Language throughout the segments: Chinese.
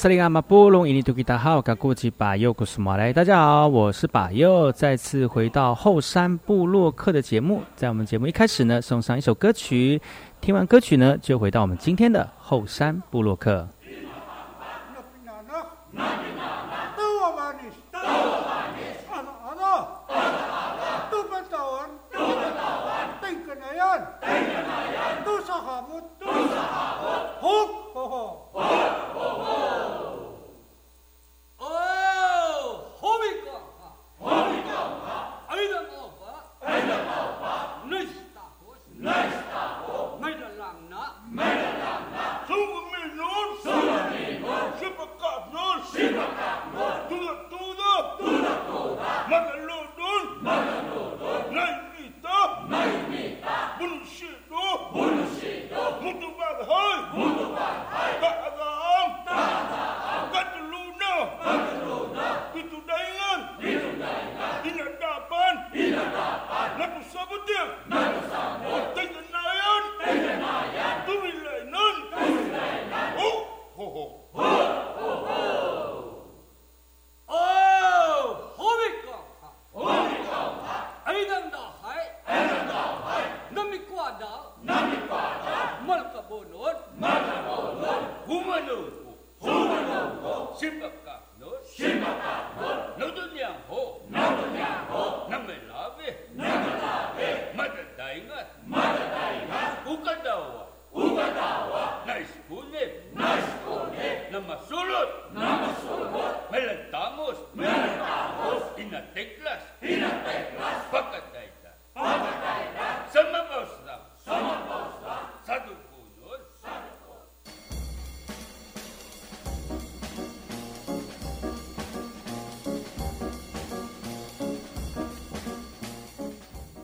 萨利阿马布隆伊尼图吉达好，卡古吉巴尤古斯马来，大家好，我是巴尤，再次回到后山部落客的节目。在我们节目一开始呢，送上一首歌曲，听完歌曲呢，就回到我们今天的后山部落客。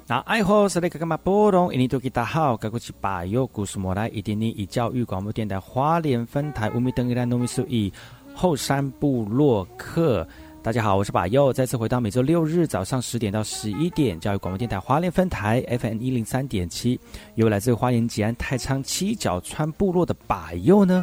那爱好是那个干嘛波动？印尼多吉大好，该过去把右故事莫来，一点点以教育广播电台花莲分台乌米登伊兰农民数以后山部落客。大家好，我是把右，再次回到每周六日早上十点到十一点，教育广播电台花莲分台 FM 一零三点七，由来自花莲吉安太仓七角川部落的把右呢。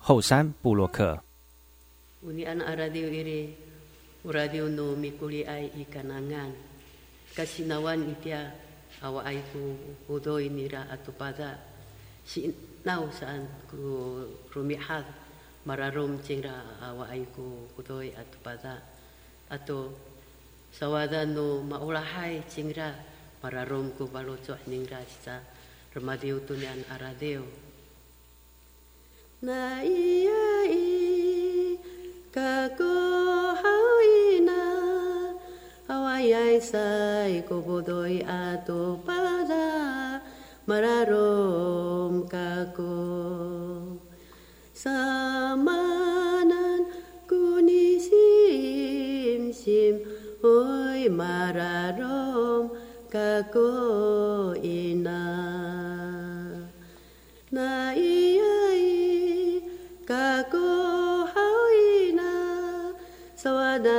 后山布洛克。mararom cingra awa aiku kutoi atu pada atau sawada no maulahai cingra mararom ku balo cok ningra sita remadiu tunian aradio na ia i ka ko hauina hawai ai sai ko bodoi ato pada mararom ka ko samanan kunisim sim oi mararom ka ko ina na.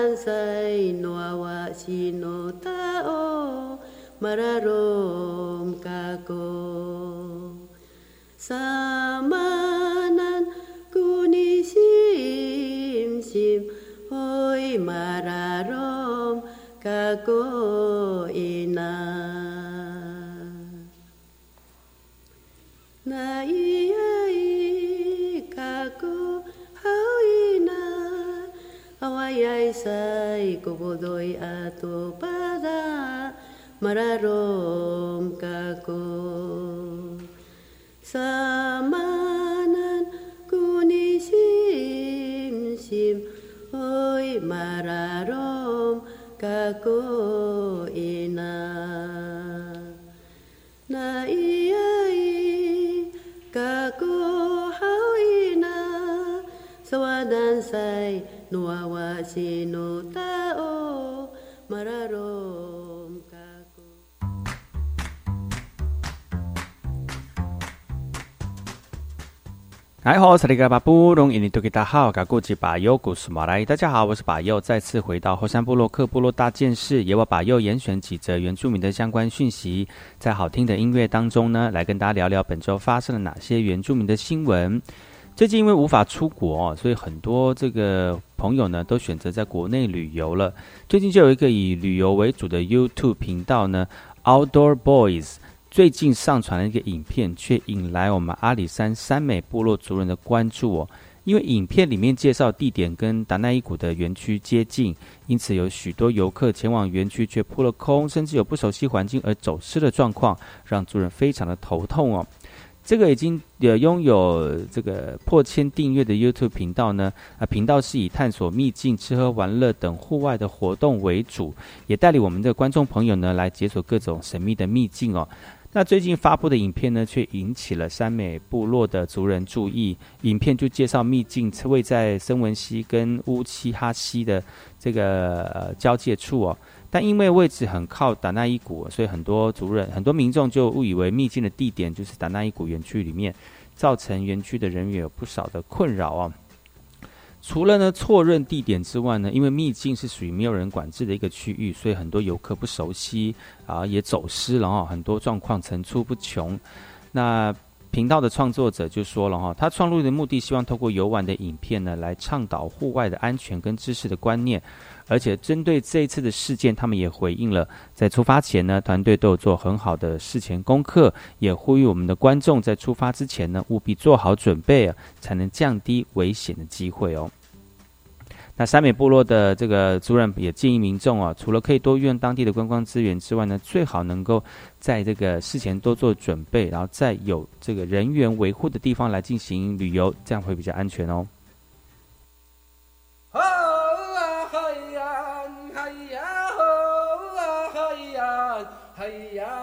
Sansai nuawa sino tao mararom kako samanan kuni sim sim hoi mararom kako ina na iya awayay say kubudoy ato pada mararom kako. Samanan kunisim sim hoy mararom kako ina sino tao mararom kako. 哎好，萨利格巴布隆印尼多吉达好，嘎古吉巴尤古苏马来，大家好，我是巴尤，再次回到后山部落克部落大件事，由我巴尤严选几则原住民的相关讯息，在好听的音乐当中呢，来跟大家聊聊本周发生了哪些原住民的新闻。最近因为无法出国，所以很多这个朋友呢都选择在国内旅游了。最近就有一个以旅游为主的 YouTube 频道呢，Outdoor Boys。最近上传了一个影片，却引来我们阿里山山美部落族人的关注哦。因为影片里面介绍地点跟达奈伊谷的园区接近，因此有许多游客前往园区却扑了空，甚至有不熟悉环境而走失的状况，让族人非常的头痛哦。这个已经有拥有这个破千订阅的 YouTube 频道呢，啊，频道是以探索秘境、吃喝玩乐等户外的活动为主，也带领我们的观众朋友呢来解锁各种神秘的秘境哦。那最近发布的影片呢，却引起了山美部落的族人注意。影片就介绍秘境位在森文溪跟乌漆哈溪的这个交界处哦。但因为位置很靠达纳伊谷，所以很多族人、很多民众就误以为秘境的地点就是达纳伊谷园区里面，造成园区的人员有不少的困扰哦。除了呢错认地点之外呢，因为秘境是属于没有人管制的一个区域，所以很多游客不熟悉啊，也走失了哈，很多状况层出不穷。那频道的创作者就说了哈，他创录的目的希望透过游玩的影片呢，来倡导户外的安全跟知识的观念。而且针对这一次的事件，他们也回应了，在出发前呢，团队都有做很好的事前功课，也呼吁我们的观众在出发之前呢，务必做好准备啊，才能降低危险的机会哦。那三美部落的这个主任也建议民众啊，除了可以多用当地的观光资源之外呢，最好能够在这个事前多做准备，然后在有这个人员维护的地方来进行旅游，这样会比较安全哦。Hayya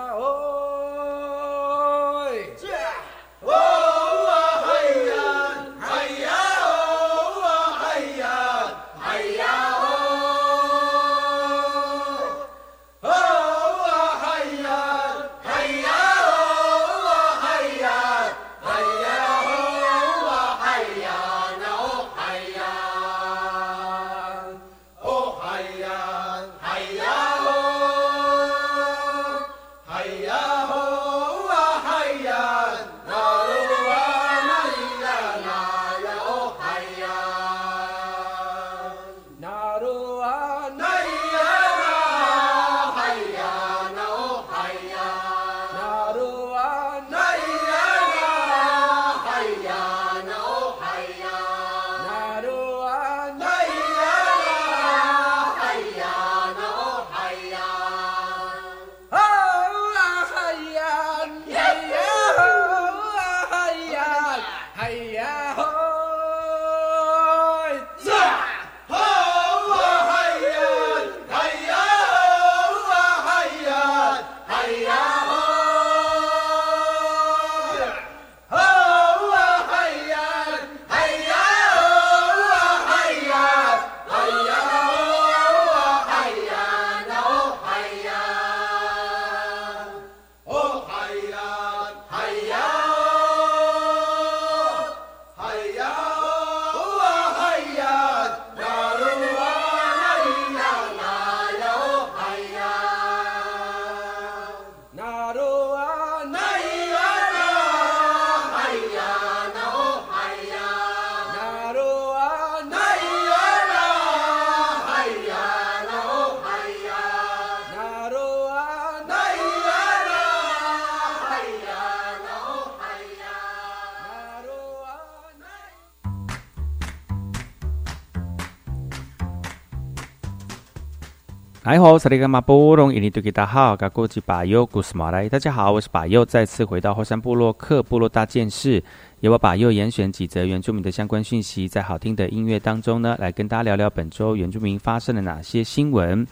哎好，萨利格马波隆，印尼多吉达好，噶古吉巴尤古斯马来，大家好，我是巴尤，再次回到后山部落克部落大件事，由我巴尤严选几则原住民的相关讯息，在好听的音乐当中呢，来跟大家聊聊本周原住民发生了哪些新闻。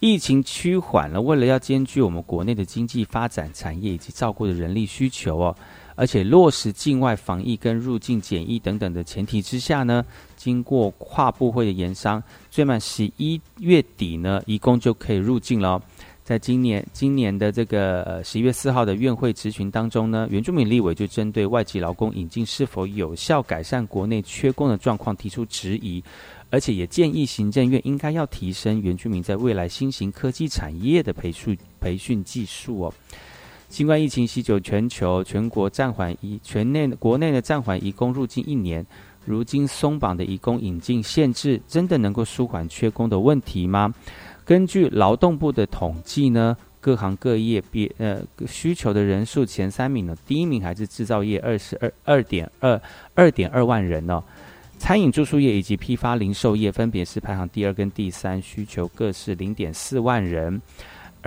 疫情趋缓了，为了要兼具我们国内的经济发展、产业以及照顾的人力需求哦。而且落实境外防疫跟入境检疫等等的前提之下呢，经过跨部会的研商，最慢十一月底呢，移工就可以入境了。在今年今年的这个十一月四号的院会咨询当中呢，原住民立委就针对外籍劳工引进是否有效改善国内缺工的状况提出质疑，而且也建议行政院应该要提升原住民在未来新型科技产业的培训培训技术哦。新冠疫情席卷全球，全国暂缓移全内国内的暂缓移工入境一年。如今松绑的移工引进限制，真的能够舒缓缺工的问题吗？根据劳动部的统计呢，各行各业别呃需求的人数前三名呢，第一名还是制造业，二十二二点二二点二万人哦。餐饮住宿业以及批发零售业分别是排行第二跟第三，需求各是零点四万人。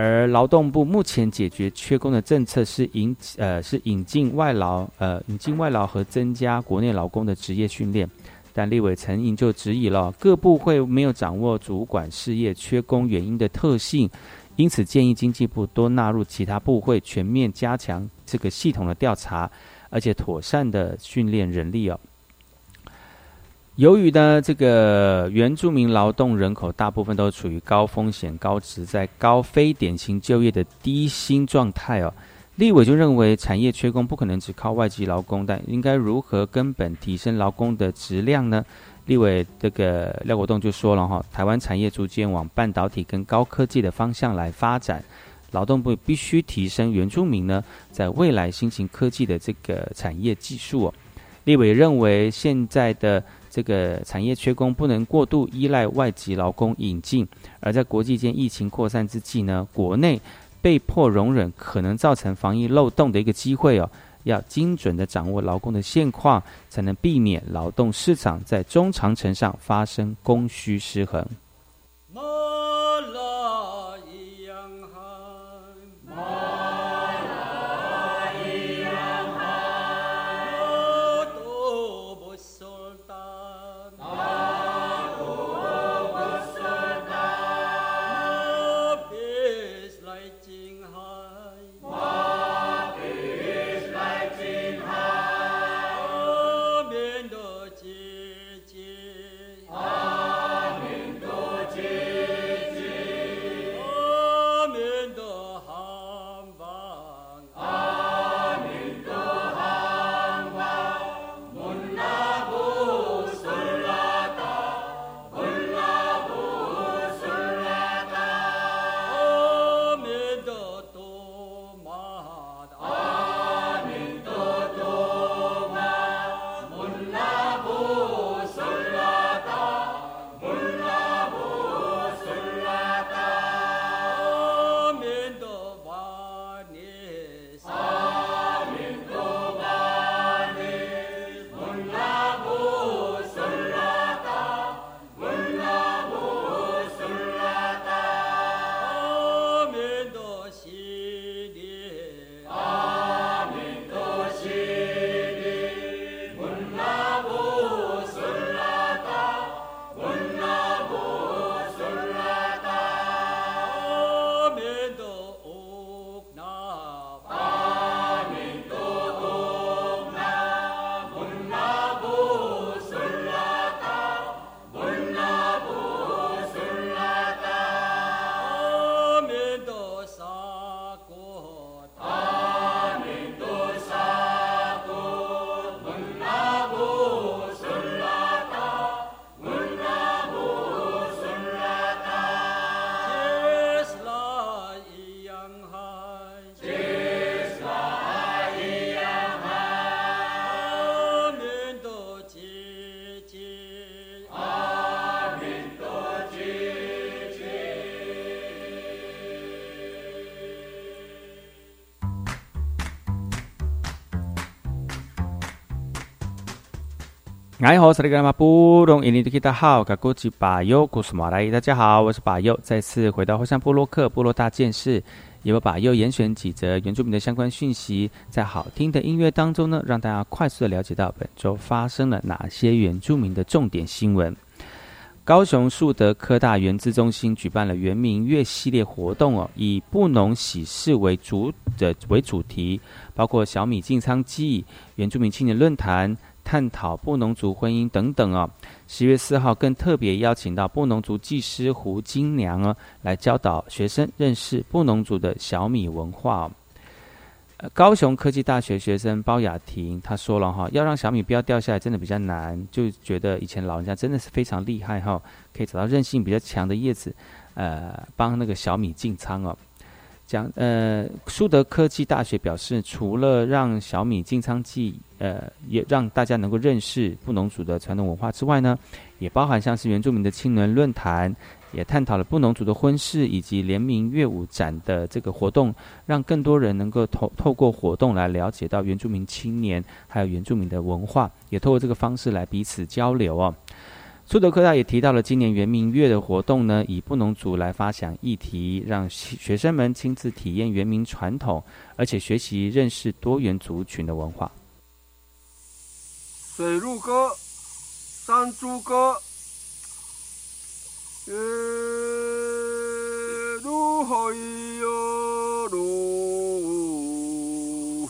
而劳动部目前解决缺工的政策是引呃是引进外劳呃引进外劳和增加国内劳工的职业训练，但立委陈颖就质疑了各部会没有掌握主管事业缺工原因的特性，因此建议经济部多纳入其他部会全面加强这个系统的调查，而且妥善的训练人力哦。由于呢，这个原住民劳动人口大部分都处于高风险、高值，在高非典型就业的低薪状态哦，立委就认为产业缺工不可能只靠外籍劳工，但应该如何根本提升劳工的质量呢？立委这个廖国栋就说了哈，台湾产业逐渐往半导体跟高科技的方向来发展，劳动部必须提升原住民呢在未来新型科技的这个产业技术哦。立委认为现在的。这个产业缺工不能过度依赖外籍劳工引进，而在国际间疫情扩散之际呢，国内被迫容忍可能造成防疫漏洞的一个机会哦，要精准的掌握劳工的现况，才能避免劳动市场在中长程上发生供需失衡。哎，好，这里是马布隆印尼的大家好，我是巴友，古斯马来，大家好，我是巴友，再次回到后山部落克部落大件事，也把巴友严选几则原住民的相关讯息，在好听的音乐当中呢，让大家快速的了解到本周发生了哪些原住民的重点新闻。高雄树德科大原资中心举办了原民月系列活动哦，以布农喜事为主的为主题，包括小米进仓记、原住民青年论坛。探讨布农族婚姻等等哦。十月四号更特别邀请到布农族技师胡金娘哦，来教导学生认识布农族的小米文化哦。高雄科技大学学生包雅婷她说了哈，要让小米不要掉下来，真的比较难，就觉得以前老人家真的是非常厉害哈，可以找到韧性比较强的叶子，呃，帮那个小米进仓哦。讲呃，苏德科技大学表示，除了让小米进仓记，呃，也让大家能够认识布农族的传统文化之外呢，也包含像是原住民的青年论坛，也探讨了布农族的婚事以及联名乐舞展的这个活动，让更多人能够透透过活动来了解到原住民青年还有原住民的文化，也透过这个方式来彼此交流哦。苏德科大也提到了今年圆明月的活动呢，以布农族来发想议题，让学生们亲自体验原民传统，而且学习认识多元族群的文化。水鹿歌、山猪歌，呃，如何哟如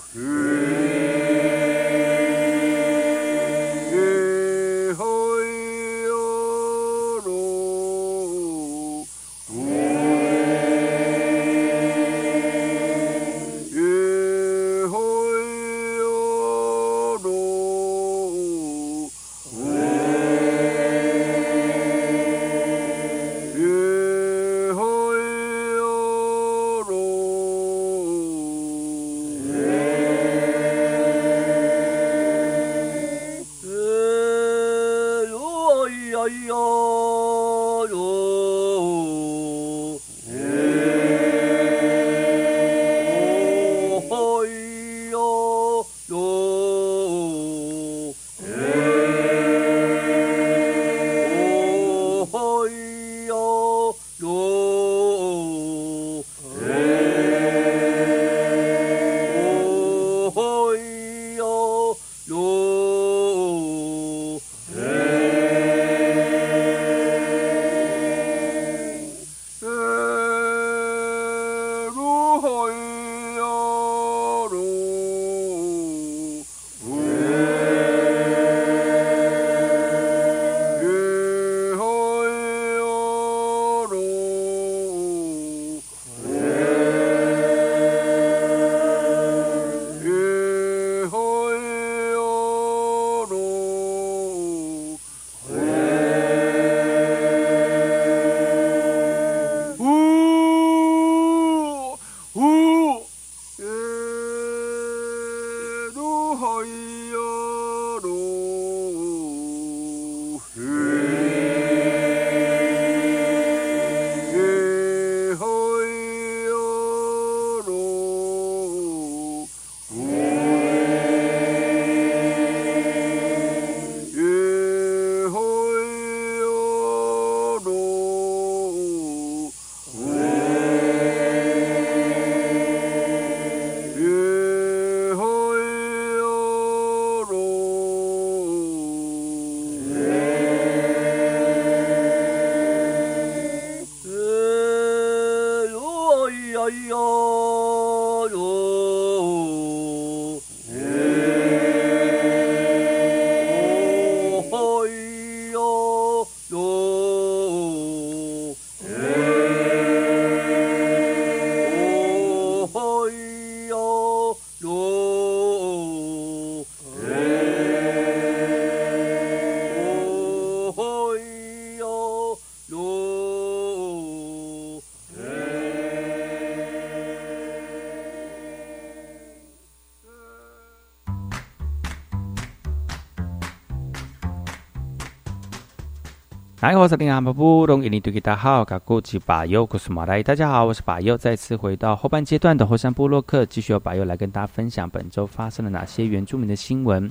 来，我是林阿布隆，印尼对吉大好，卡古吉巴尤古斯马来，大家好，我是巴尤，再次回到后半阶段的火山部落克，继续由巴尤来跟大家分享本周发生了哪些原住民的新闻。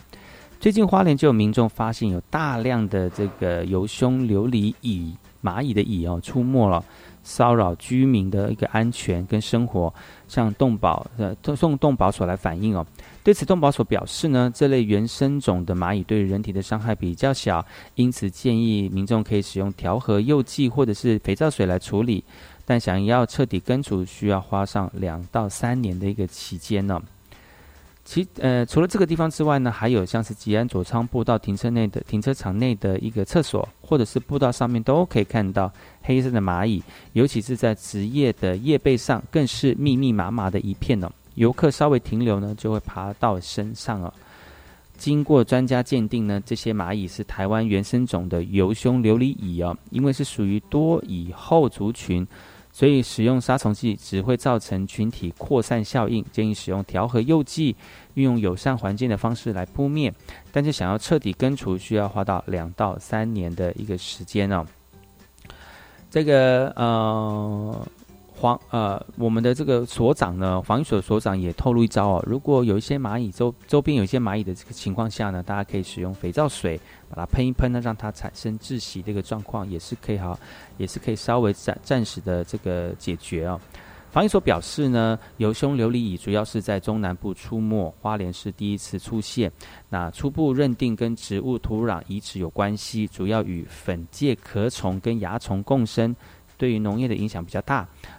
最近花莲就有民众发现有大量的这个游胸琉璃蚁蚂蚁的蚁哦出没了，骚扰居民的一个安全跟生活，向动保呃送动保所来反映哦。对此，动保所表示呢，这类原生种的蚂蚁对人体的伤害比较小，因此建议民众可以使用调和柚剂或者是肥皂水来处理，但想要彻底根除，需要花上两到三年的一个期间呢。其呃，除了这个地方之外呢，还有像是吉安左仓步道停车内的停车场内的一个厕所，或者是步道上面都可以看到黑色的蚂蚁，尤其是在职业的叶背上，更是密密麻麻的一片哦。游客稍微停留呢，就会爬到身上哦。经过专家鉴定呢，这些蚂蚁是台湾原生种的游胸琉璃蚁哦，因为是属于多蚁后族群。所以使用杀虫剂只会造成群体扩散效应，建议使用调和诱剂，运用友善环境的方式来扑灭。但是想要彻底根除，需要花到两到三年的一个时间哦。这个呃。黄呃，我们的这个所长呢，防疫所所长也透露一招哦。如果有一些蚂蚁周周边有一些蚂蚁的这个情况下呢，大家可以使用肥皂水把它喷一喷呢，让它产生窒息这个状况，也是可以哈，也是可以稍微暂暂时的这个解决哦。防疫所表示呢，油胸琉璃蚁主要是在中南部出没，花莲是第一次出现。那初步认定跟植物土壤移植有关系，主要与粉介壳虫跟蚜虫共生，对于农业的影响比较大。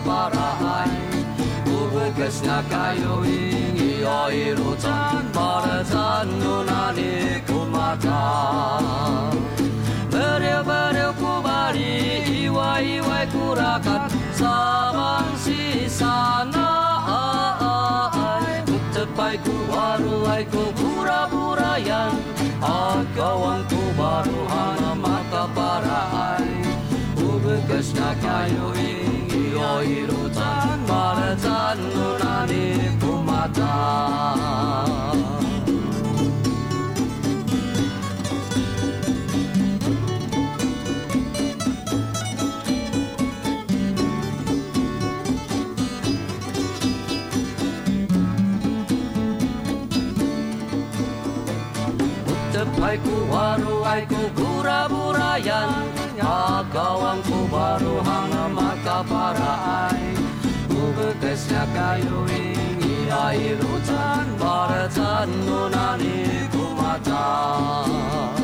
parahan Ubu kesnya kayu ingi oi rucan Balazan nunani kumaca Beriu beriu kubari iwa iwa kurakat si sana ai. Kutepai ku waru ku pura pura yan. Akawan mata parahan Ubu kesnya kayu ingi pumata Tepai ku waru ai ku bura-burayan Agawangku baru hanga maka kagawang kubaruhang makaparaan Ubekesnya kayuing ia irutan Baratan nunani kumatan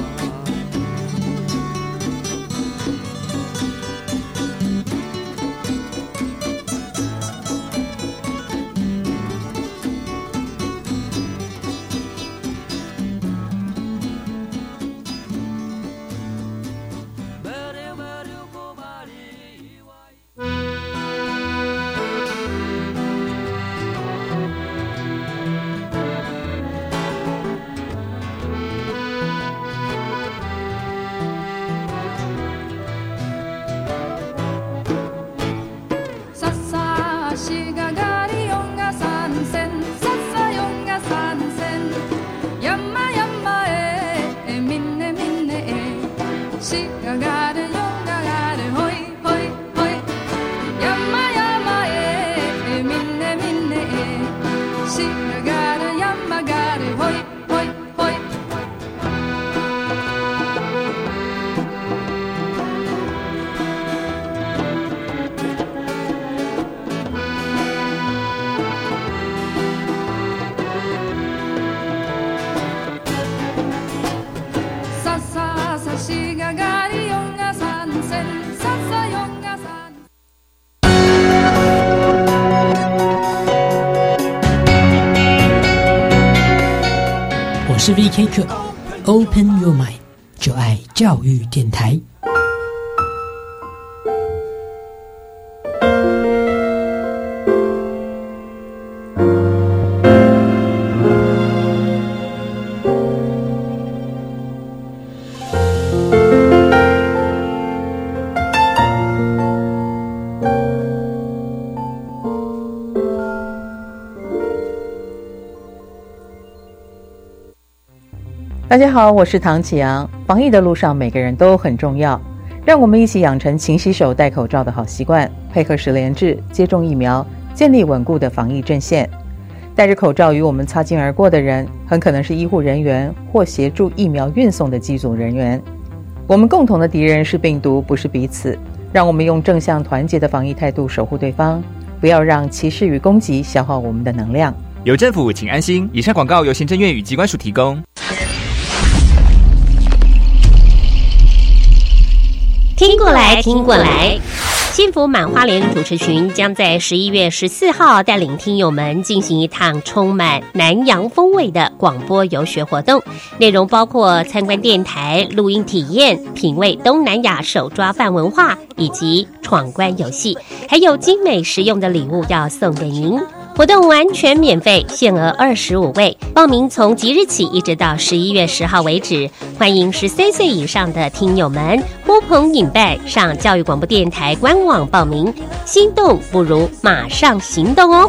Gaga. 是 VK 课，Open Your Mind，就爱教育电台。大家好，我是唐启阳。防疫的路上，每个人都很重要，让我们一起养成勤洗手、戴口罩的好习惯，配合十连制接种疫苗，建立稳固的防疫阵线。戴着口罩与我们擦肩而过的人，很可能是医护人员或协助疫苗运送的机组人员。我们共同的敌人是病毒，不是彼此。让我们用正向团结的防疫态度守护对方，不要让歧视与攻击消耗我们的能量。有政府，请安心。以上广告由行政院与机关署提供。听过来，听过来！幸福满花莲主持群将在十一月十四号带领听友们进行一趟充满南洋风味的广播游学活动，内容包括参观电台、录音体验、品味东南亚手抓饭文化，以及闯关游戏，还有精美实用的礼物要送给您。活动完全免费，限额二十五位，报名从即日起一直到十一月十号为止。欢迎十三岁以上的听友们呼朋引伴上教育广播电台官网报名。心动不如马上行动哦！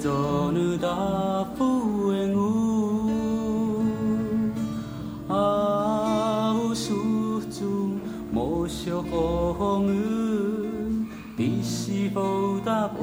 做女大富的牛，啊有叔祖莫小风雨，必须报答我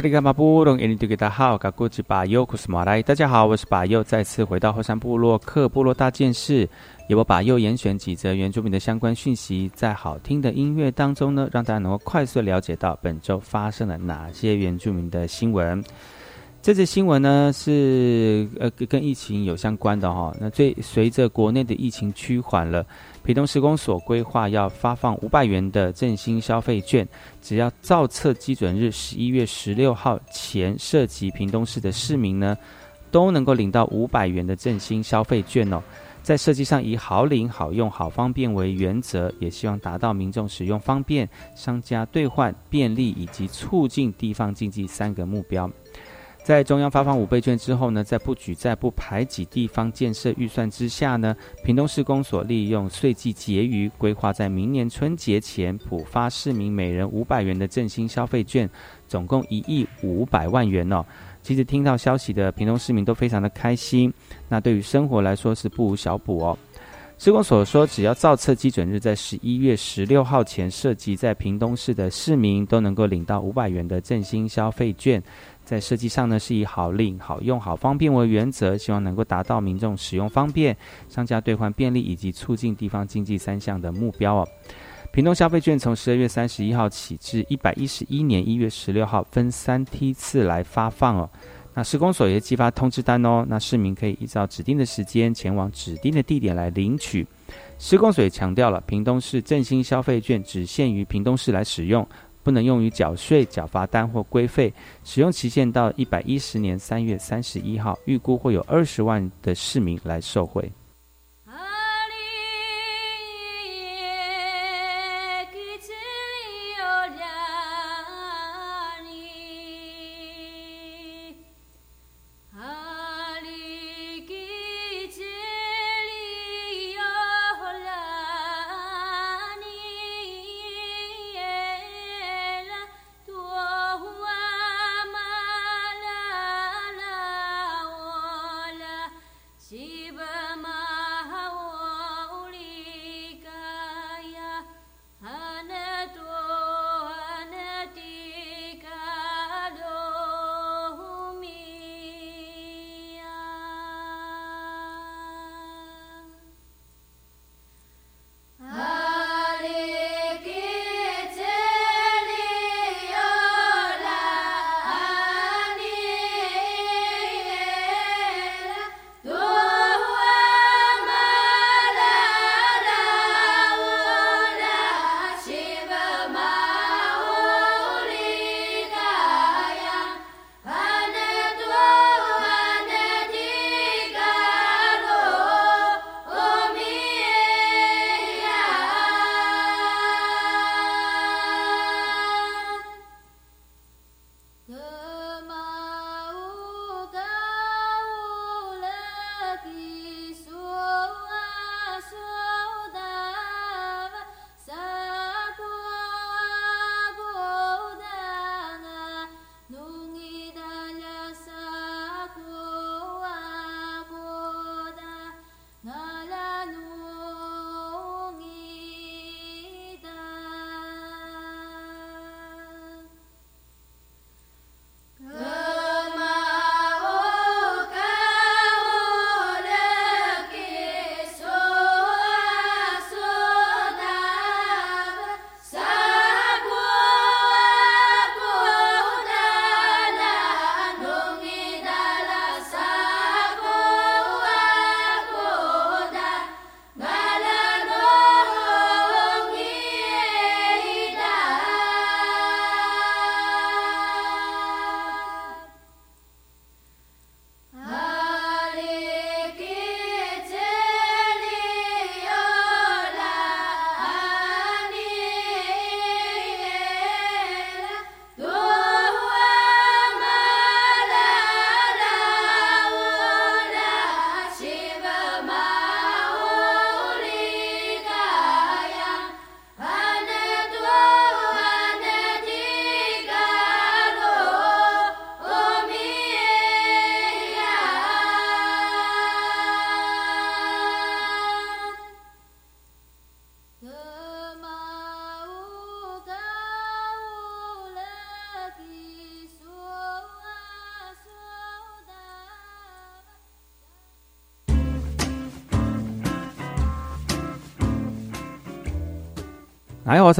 大家好，我是巴佑，再次回到后山部落克部落大件事，由我巴佑严选几则原住民的相关讯息，在好听的音乐当中呢，让大家能够快速了解到本周发生了哪些原住民的新闻。这则新闻呢是呃跟疫情有相关的哈，那最随着国内的疫情趋缓了。屏东施工所规划要发放五百元的振兴消费券，只要造册基准日十一月十六号前涉及屏东市的市民呢，都能够领到五百元的振兴消费券哦。在设计上以好领、好用、好方便为原则，也希望达到民众使用方便、商家兑换便利以及促进地方经济三个目标。在中央发放五倍券之后呢，在不举债、不排挤地方建设预算之下呢，屏东市公所利用税季结余，规划在明年春节前补发市民每人五百元的振兴消费券，总共一亿五百万元哦。其实听到消息的屏东市民都非常的开心，那对于生活来说是不无小补哦。施工所说，只要造册基准日在十一月十六号前涉及在屏东市的市民，都能够领到五百元的振兴消费券。在设计上呢，是以好领、好用、好方便为原则，希望能够达到民众使用方便、商家兑换便利以及促进地方经济三项的目标哦。屏东消费券从十二月三十一号起至一百一十一年一月十六号分三梯次来发放哦。那施工所也寄发通知单哦，那市民可以依照指定的时间前往指定的地点来领取。施工所也强调了，屏东市振兴消费券只限于屏东市来使用。不能用于缴税、缴罚单或规费，使用期限到一百一十年三月三十一号，预估会有二十万的市民来受惠。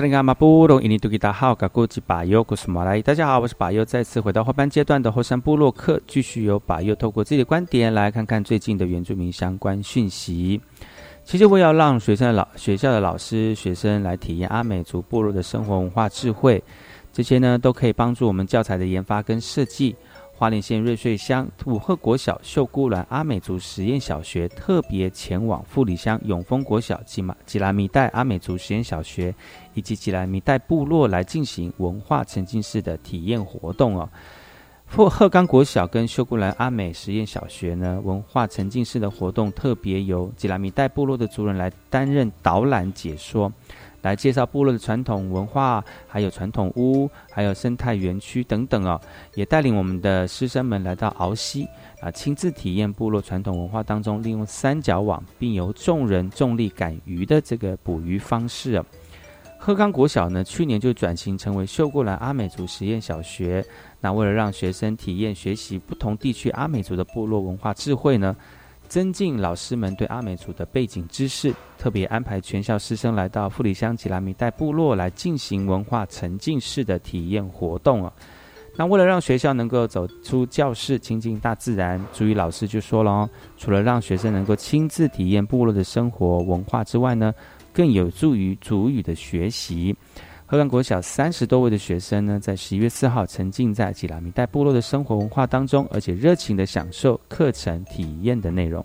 林阿马布隆印尼多吉达好，噶古吉巴尤古斯马来。大家好，我是巴尤，再次回到后半阶段的后山部落客，继续由巴尤透过自己的观点来看看最近的原住民相关讯息。其实我要让学生的老学校的老师、学生来体验阿美族部落的生活文化智慧，这些呢都可以帮助我们教材的研发跟设计。花莲县瑞穗乡五鹤国小秀姑峦阿美族实验小学特别前往富里乡永丰国小吉马吉拉米代阿美族实验小学以及吉拉米代部落来进行文化沉浸式的体验活动哦。富鹤冈国小跟秀姑峦阿美实验小学呢，文化沉浸式的活动特别由吉拉米代部落的族人来担任导览解说。来介绍部落的传统文化，还有传统屋，还有生态园区等等哦，也带领我们的师生们来到鳌溪啊，亲自体验部落传统文化当中利用三角网，并由众人重力赶鱼的这个捕鱼方式哦。鹤冈国小呢，去年就转型成为秀过来阿美族实验小学，那为了让学生体验学习不同地区阿美族的部落文化智慧呢。增进老师们对阿美族的背景知识，特别安排全校师生来到富里乡吉拉米代部落来进行文化沉浸式的体验活动啊。那为了让学校能够走出教室，亲近大自然，朱语老师就说了哦，除了让学生能够亲自体验部落的生活文化之外呢，更有助于主语的学习。荷兰国小三十多位的学生呢，在十一月四号沉浸在吉拉米带部落的生活文化当中，而且热情的享受课程体验的内容。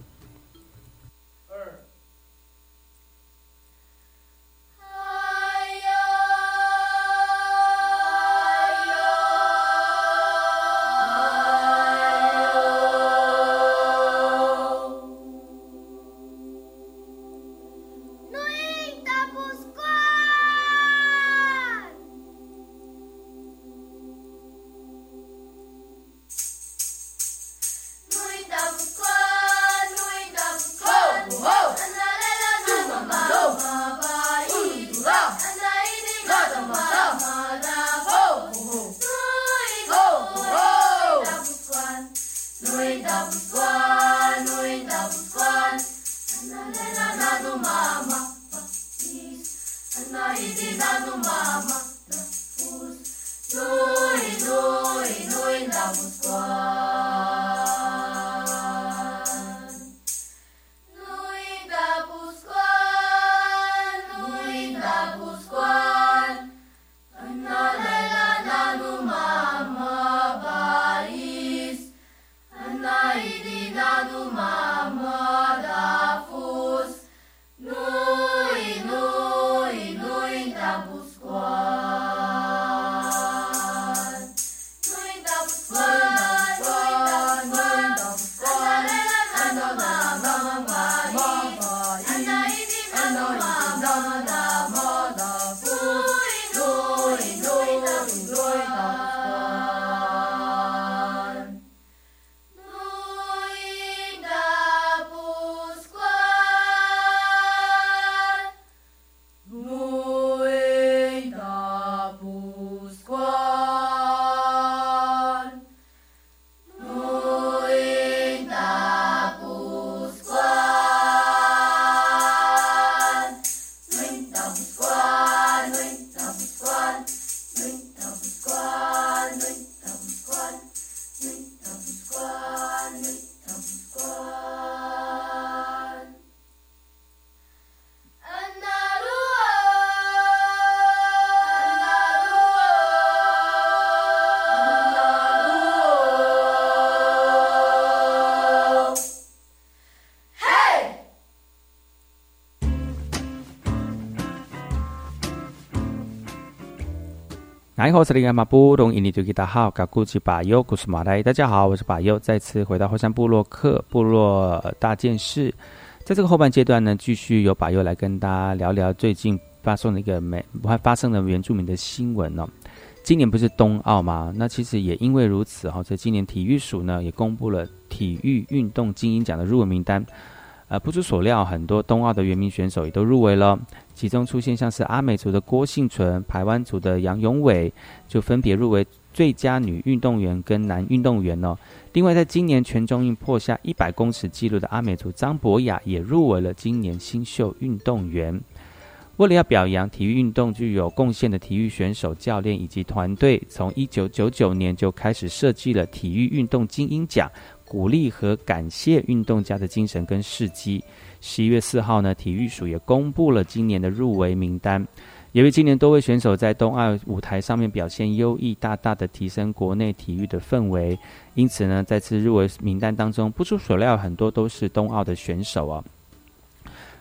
你好，我是林阿马布隆印尼多吉达好，噶古吉巴尤古斯马来。大家好，我是巴尤，再次回到后山部落克部落大件事。在这个后半阶段呢，继续由巴尤来跟大家聊聊最近发生的一个美发生的原住民的新闻哦。今年不是冬奥吗？那其实也因为如此哈，在今年体育署呢也公布了体育运动精英奖的入围名单。呃，不出所料，很多冬奥的原名选手也都入围了。其中出现像是阿美族的郭幸存、台湾族的杨永伟，就分别入围最佳女运动员跟男运动员哦。另外，在今年全中运破下一百公尺纪录的阿美族张博雅也入围了今年新秀运动员。为了要表扬体育运动具有贡献的体育选手、教练以及团队，从一九九九年就开始设计了体育运动精英奖，鼓励和感谢运动家的精神跟事迹。十一月四号呢，体育署也公布了今年的入围名单。因为今年多位选手在冬奥舞台上面表现优异，大大的提升国内体育的氛围，因此呢，在次入围名单当中，不出所料，很多都是冬奥的选手啊。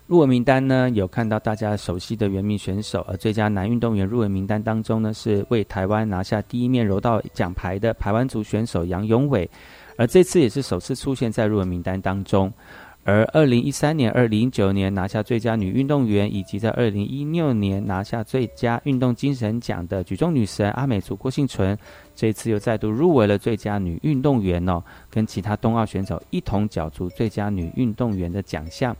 入围名单呢，有看到大家熟悉的原名选手，而最佳男运动员入围名单当中呢，是为台湾拿下第一面柔道奖牌的台湾族选手杨永伟，而这次也是首次出现在入围名单当中。而二零一三年、二零一九年拿下最佳女运动员，以及在二零一六年拿下最佳运动精神奖的举重女神阿美族郭幸存，这次又再度入围了最佳女运动员哦，跟其他冬奥选手一同角逐最佳女运动员的奖项。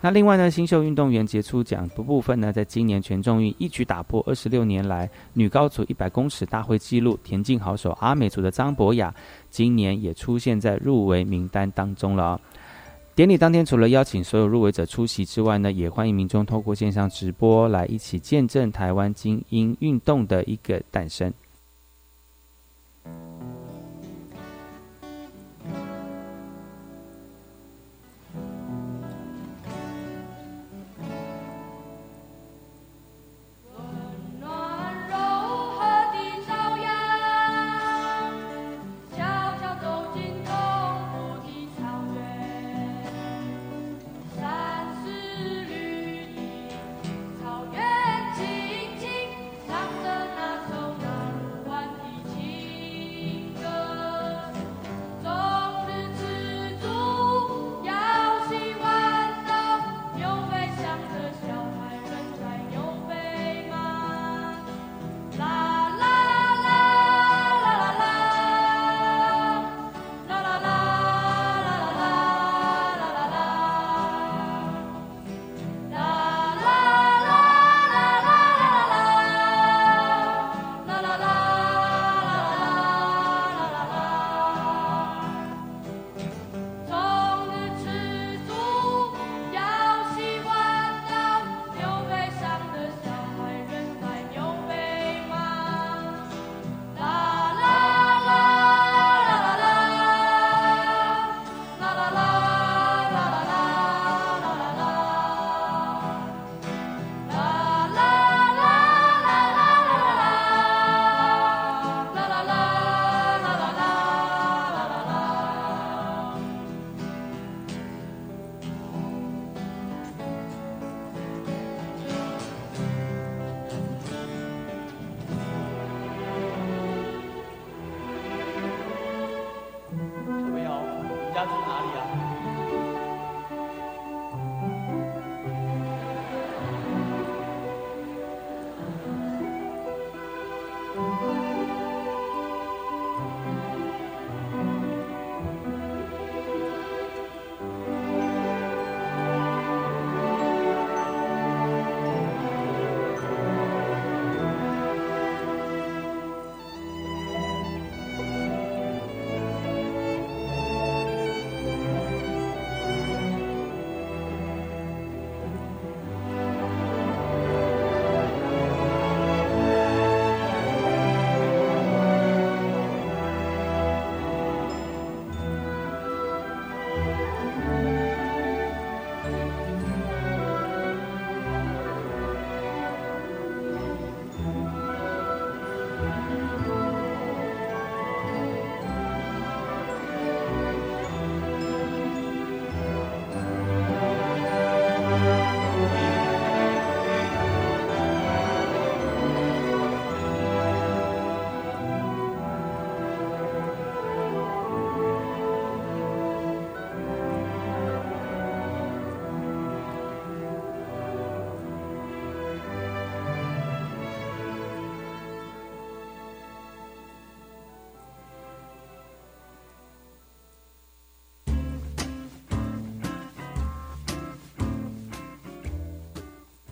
那另外呢，新秀运动员杰出奖的部分呢，在今年全重运一举打破二十六年来女高组一百公尺大会纪录，田径好手阿美族的张博雅，今年也出现在入围名单当中了。典礼当天，除了邀请所有入围者出席之外呢，也欢迎民众透过线上直播来一起见证台湾精英运动的一个诞生。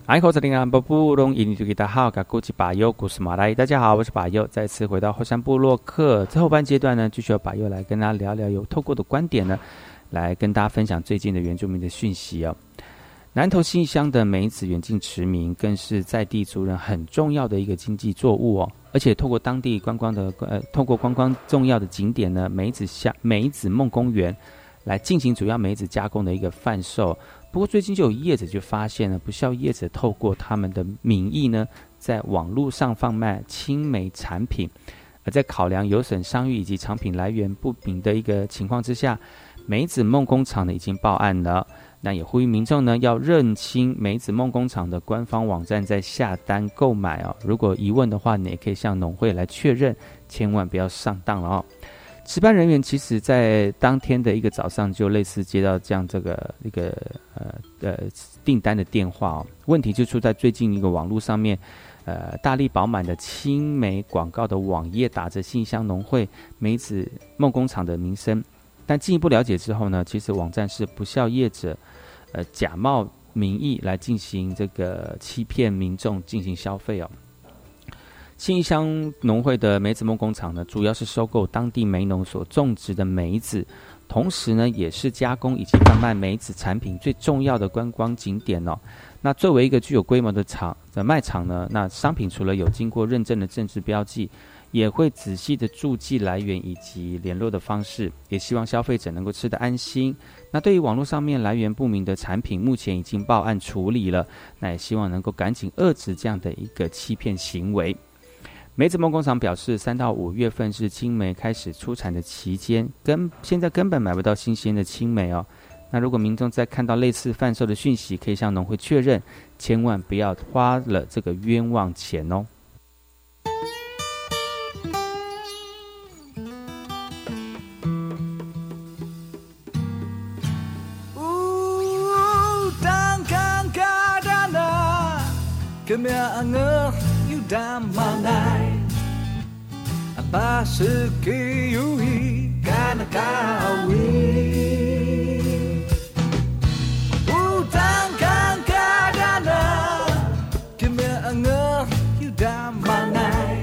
爱好这里安布布隆印尼族大家好，噶古吉巴尤古斯马来，大家好，我是巴尤，再次回到后山部落客。最后半阶段呢，继续由巴尤来跟大家聊聊，有透过的观点呢，来跟大家分享最近的原住民的讯息哦。南投信乡的梅子远近驰名，更是在地族人很重要的一个经济作物哦。而且透过当地观光的呃，透过观光重要的景点呢，梅子乡梅子梦公园来进行主要梅子加工的一个贩售。不过最近就有业者就发现了，不孝业者透过他们的名义呢，在网络上贩卖青梅产品，而在考量有损商誉以及产品来源不明的一个情况之下，梅子梦工厂呢已经报案了。那也呼吁民众呢，要认清梅子梦工厂的官方网站，在下单购买哦。如果疑问的话，你也可以向农会来确认，千万不要上当了哦。值班人员其实在当天的一个早上，就类似接到这样这个一个呃呃订单的电话哦。问题就出在最近一个网络上面，呃，大力饱满的青梅广告的网页打着信箱农会梅子梦工厂的名声，但进一步了解之后呢，其实网站是不孝业者。呃，假冒名义来进行这个欺骗民众进行消费哦。新乡农会的梅子梦工厂呢，主要是收购当地梅农所种植的梅子，同时呢，也是加工以及贩卖梅子产品最重要的观光景点哦。那作为一个具有规模的厂的卖场呢，那商品除了有经过认证的政治标记。也会仔细的注记来源以及联络的方式，也希望消费者能够吃得安心。那对于网络上面来源不明的产品，目前已经报案处理了。那也希望能够赶紧遏制这样的一个欺骗行为。梅子梦工厂表示，三到五月份是青梅开始出产的期间，根现在根本买不到新鲜的青梅哦。那如果民众在看到类似贩售的讯息，可以向农会确认，千万不要花了这个冤枉钱哦。バスキユイカナカウイウタンカンカガナキメアンガユダマナイ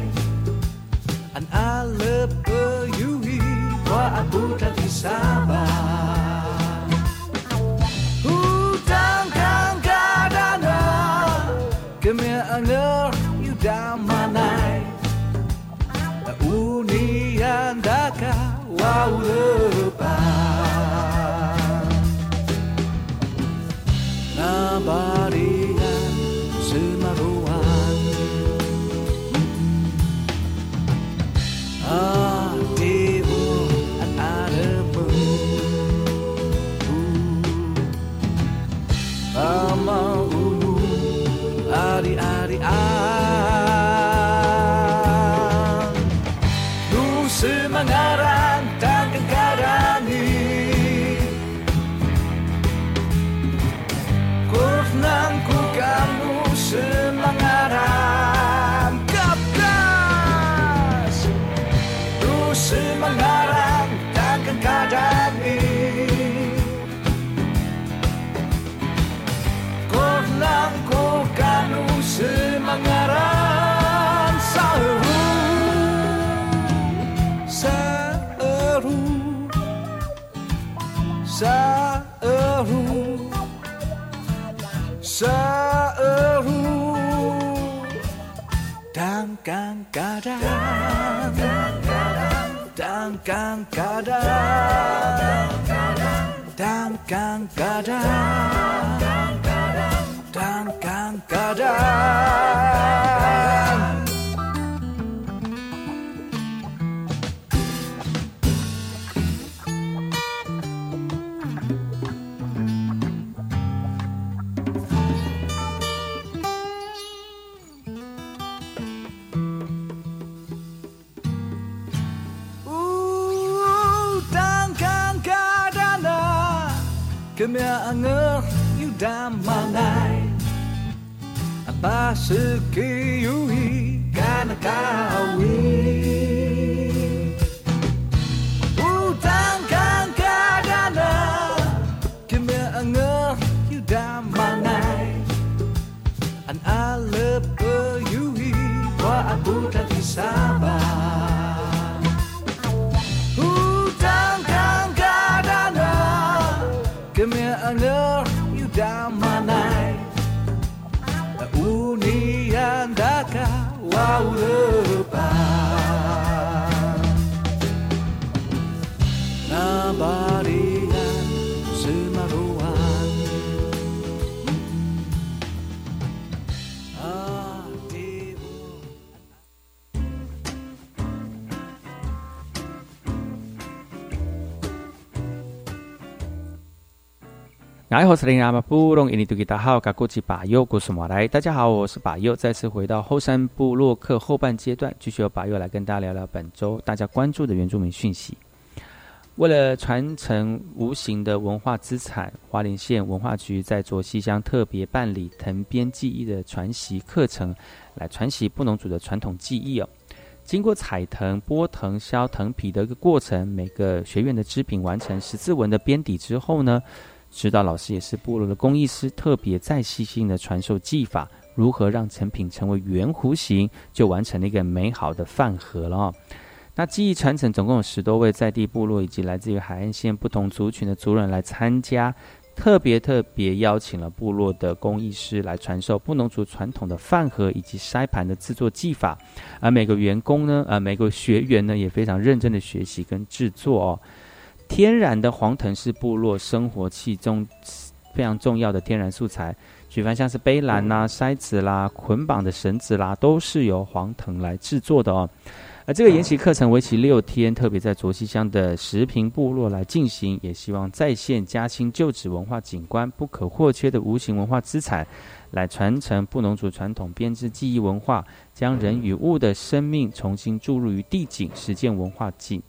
アンアルプユイワアブタディサバ Wow, wow, wow. kadang kadang kadang kadang kadang kadang kadang kadang kadang 哎，我是林阿马布隆，印尼多吉达好，嘎古吉巴尤古苏马来。大家好，我是巴尤，再次回到后山部落客后半阶段，继续由巴尤来跟大家聊聊本周大家关注的原住民讯息。为了传承无形的文化资产，花莲县文化局在卓溪乡特别办理藤编技艺的传习课程，来传习布农族的传统技艺哦。经过采藤、剥藤、削藤皮的一个过程，每个学院的织品完成十字纹的编底之后呢，指导老师也是部落的工艺师，特别再细心的传授技法，如何让成品成为圆弧形，就完成了一个美好的饭盒了哦。那技艺传承总共有十多位在地部落以及来自于海岸线不同族群的族人来参加，特别特别邀请了部落的工艺师来传授布农族传统的饭盒以及筛盘的制作技法，而每个员工呢，呃，每个学员呢也非常认真的学习跟制作哦。天然的黄藤是部落生活器中非常重要的天然素材，举凡像是背篮啦、筛子啦、捆绑的绳子啦，都是由黄藤来制作的哦。而这个研习课程为期六天，特别在卓溪乡的石坪部落来进行，也希望再现嘉兴旧址文化景观不可或缺的无形文化资产，来传承布农族传统编织技艺文化，将人与物的生命重新注入于地景，实践文化景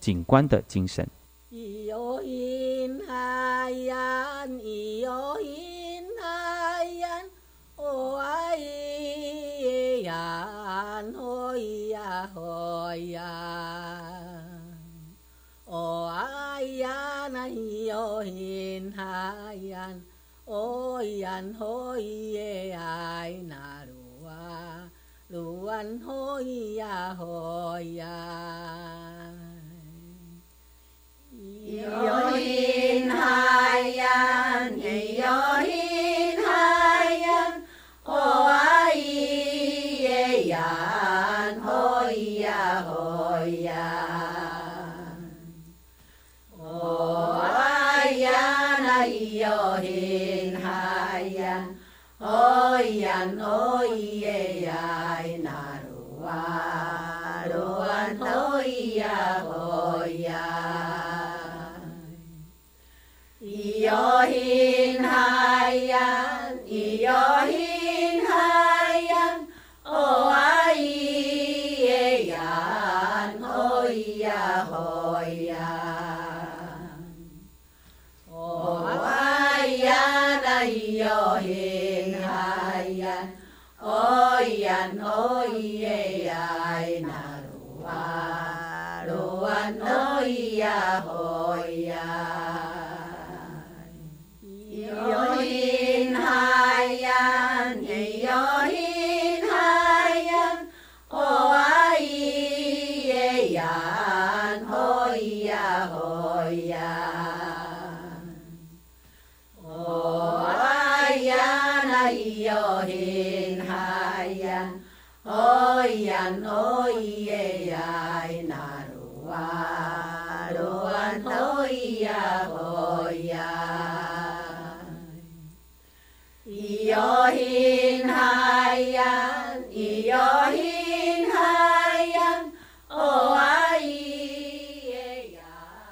景观的精神。伊哟嘿那呀，伊哟嘿那呀，哦呀嘿呀，诺伊呀吼呀，哦呀那伊哟嘿那呀，哦呀吼伊嘿呀，那罗啊，罗安吼呀吼呀。You're in high.